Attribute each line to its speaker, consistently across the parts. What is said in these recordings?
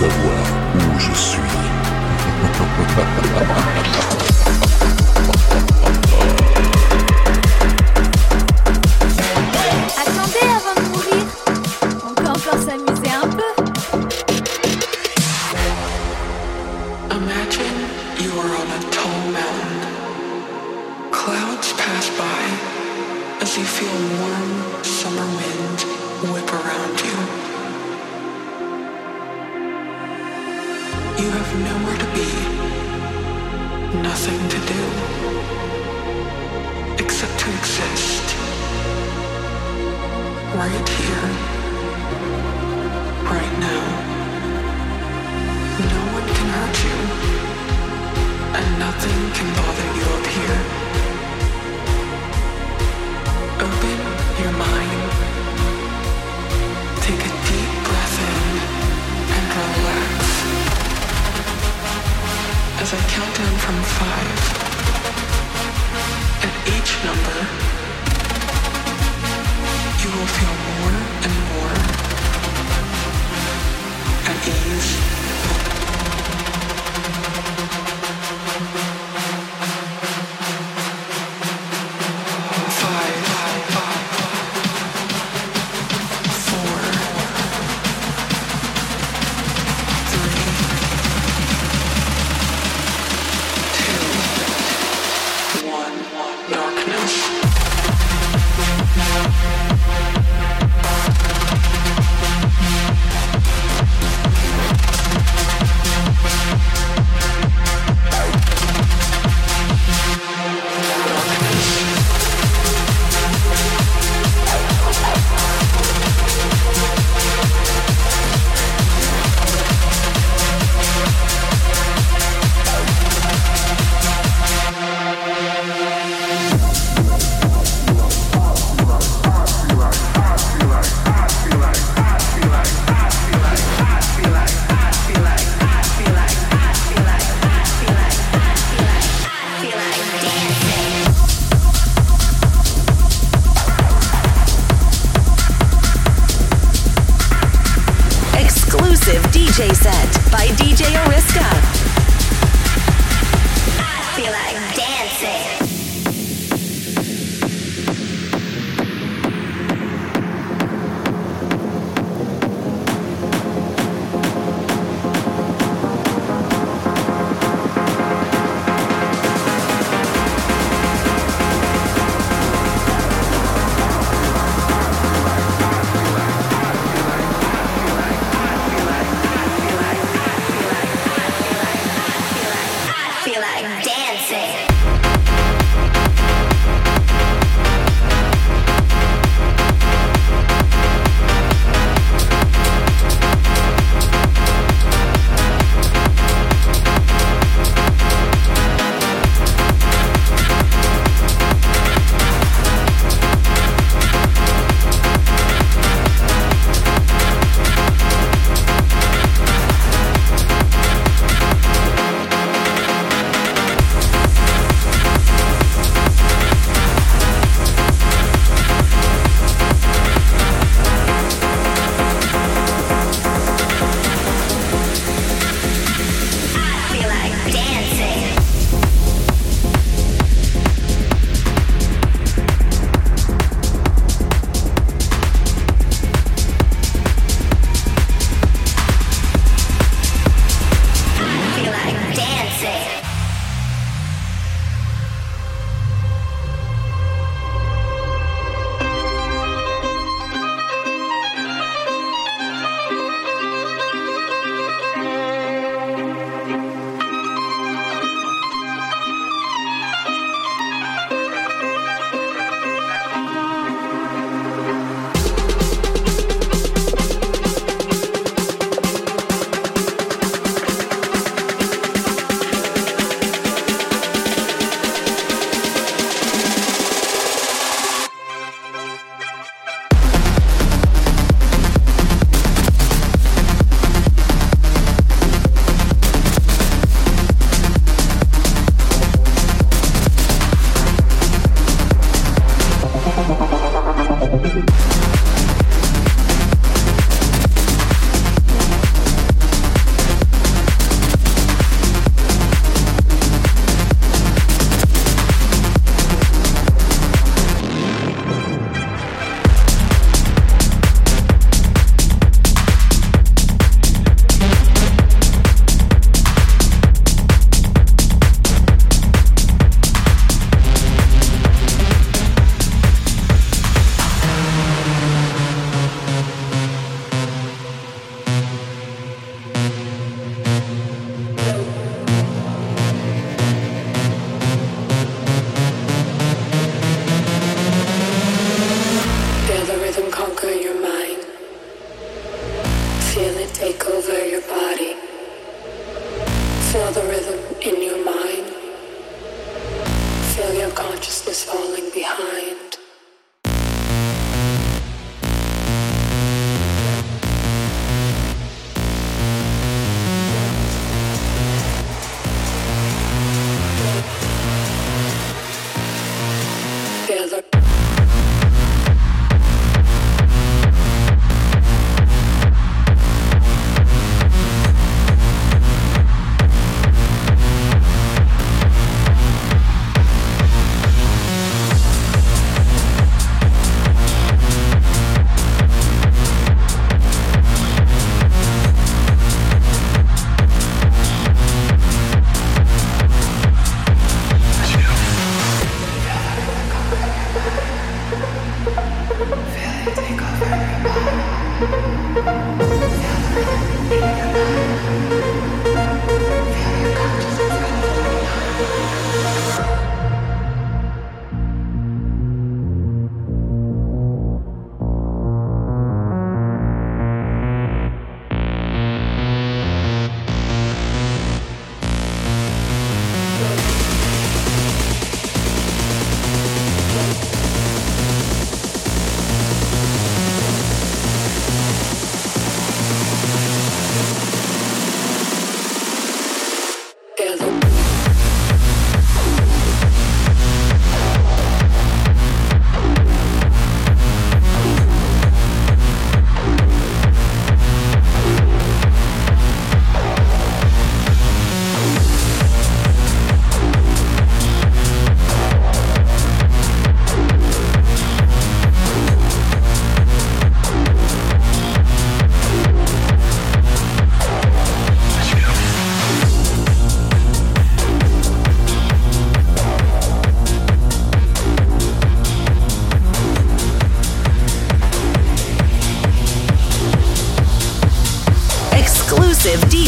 Speaker 1: savoir où je suis.
Speaker 2: Go.
Speaker 3: exclusive DJ set by DJ Oriska.
Speaker 4: I feel like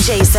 Speaker 3: laced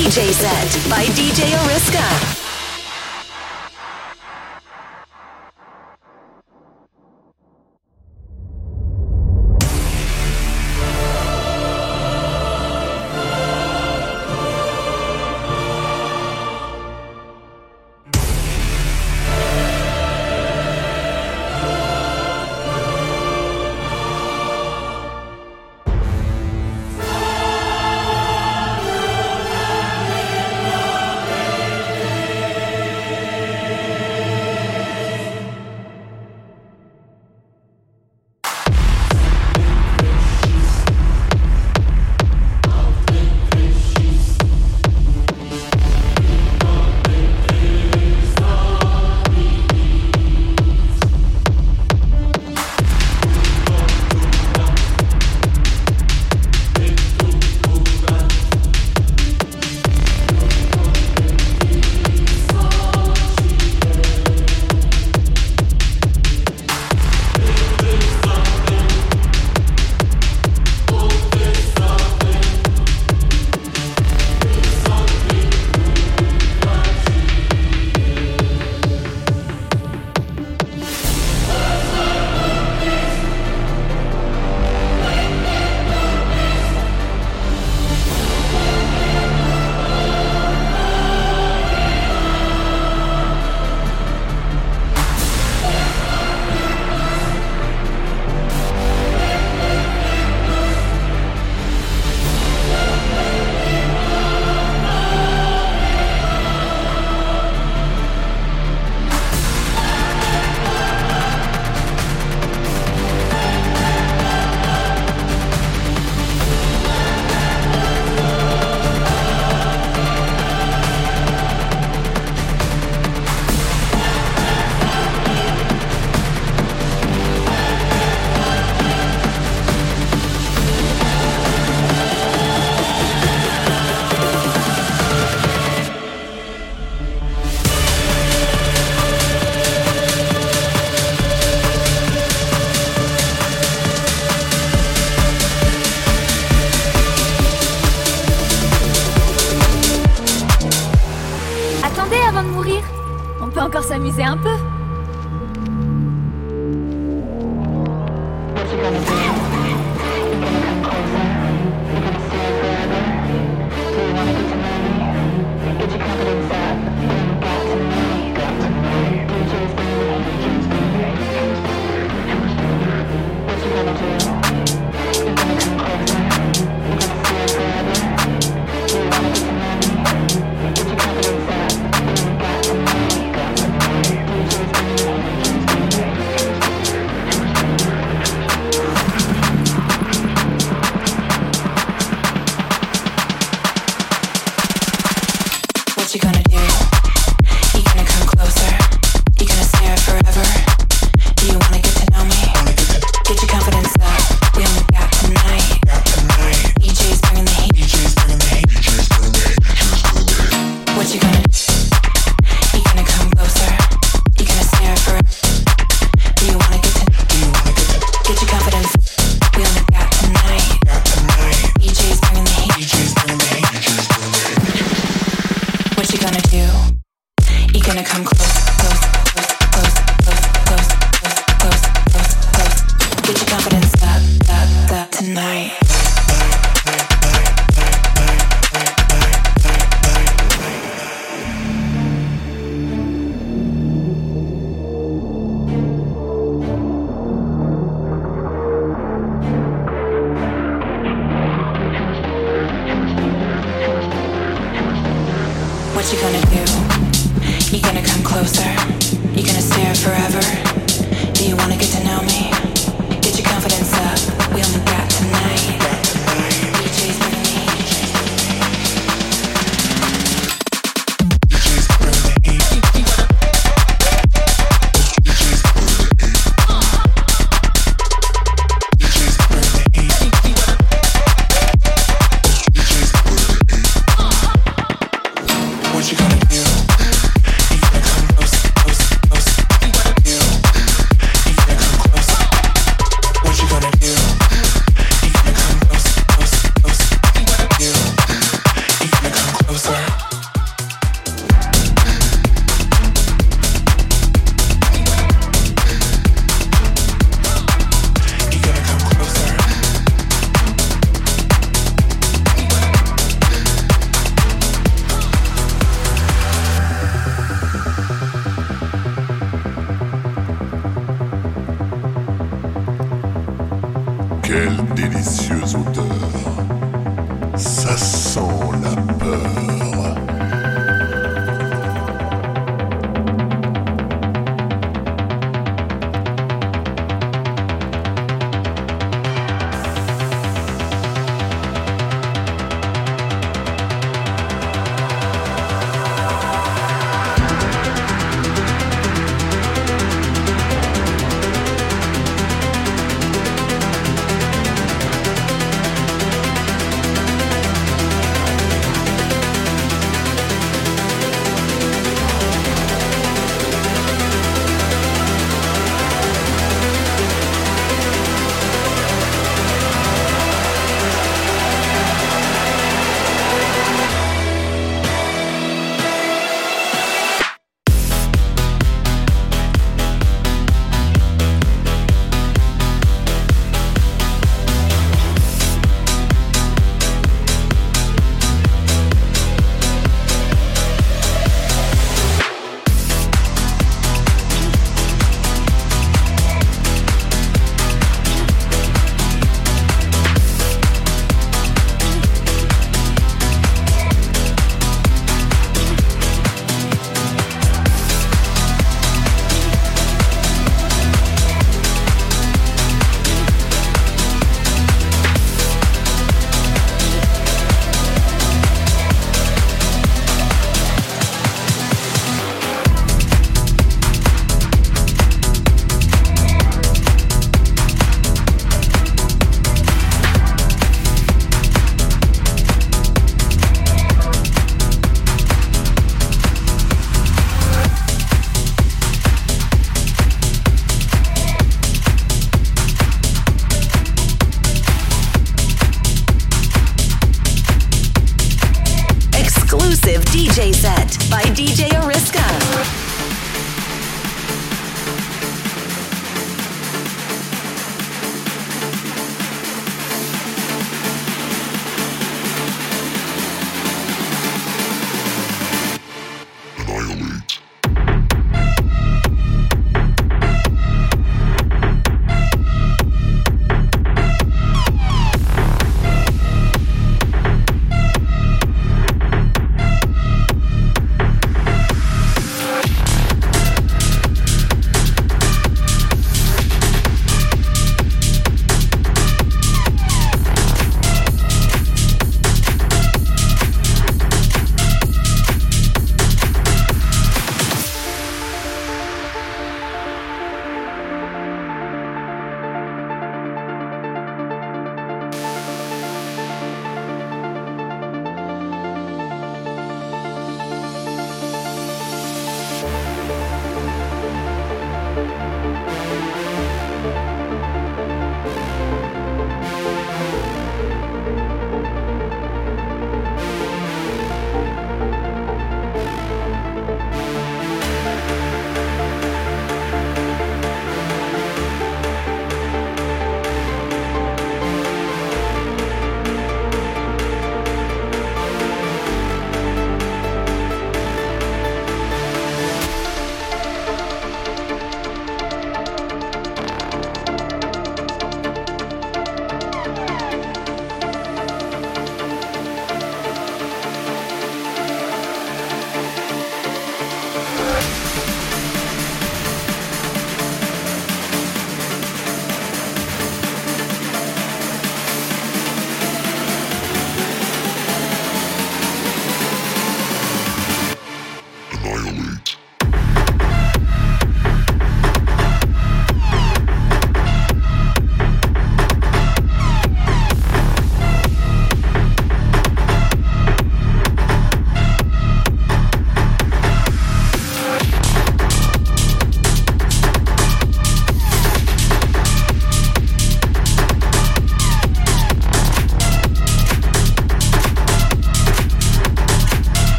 Speaker 2: DJ set by DJ Oriska.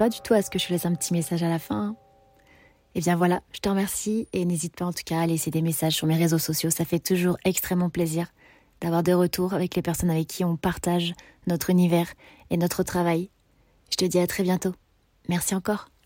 Speaker 5: Pas du tout à ce que je laisse un petit message à la fin. Eh bien voilà, je te remercie et n'hésite pas en tout cas à laisser des messages sur mes réseaux sociaux. Ça fait toujours extrêmement plaisir d'avoir des retours avec les personnes avec qui on partage notre univers et notre travail. Je te dis à très bientôt. Merci encore.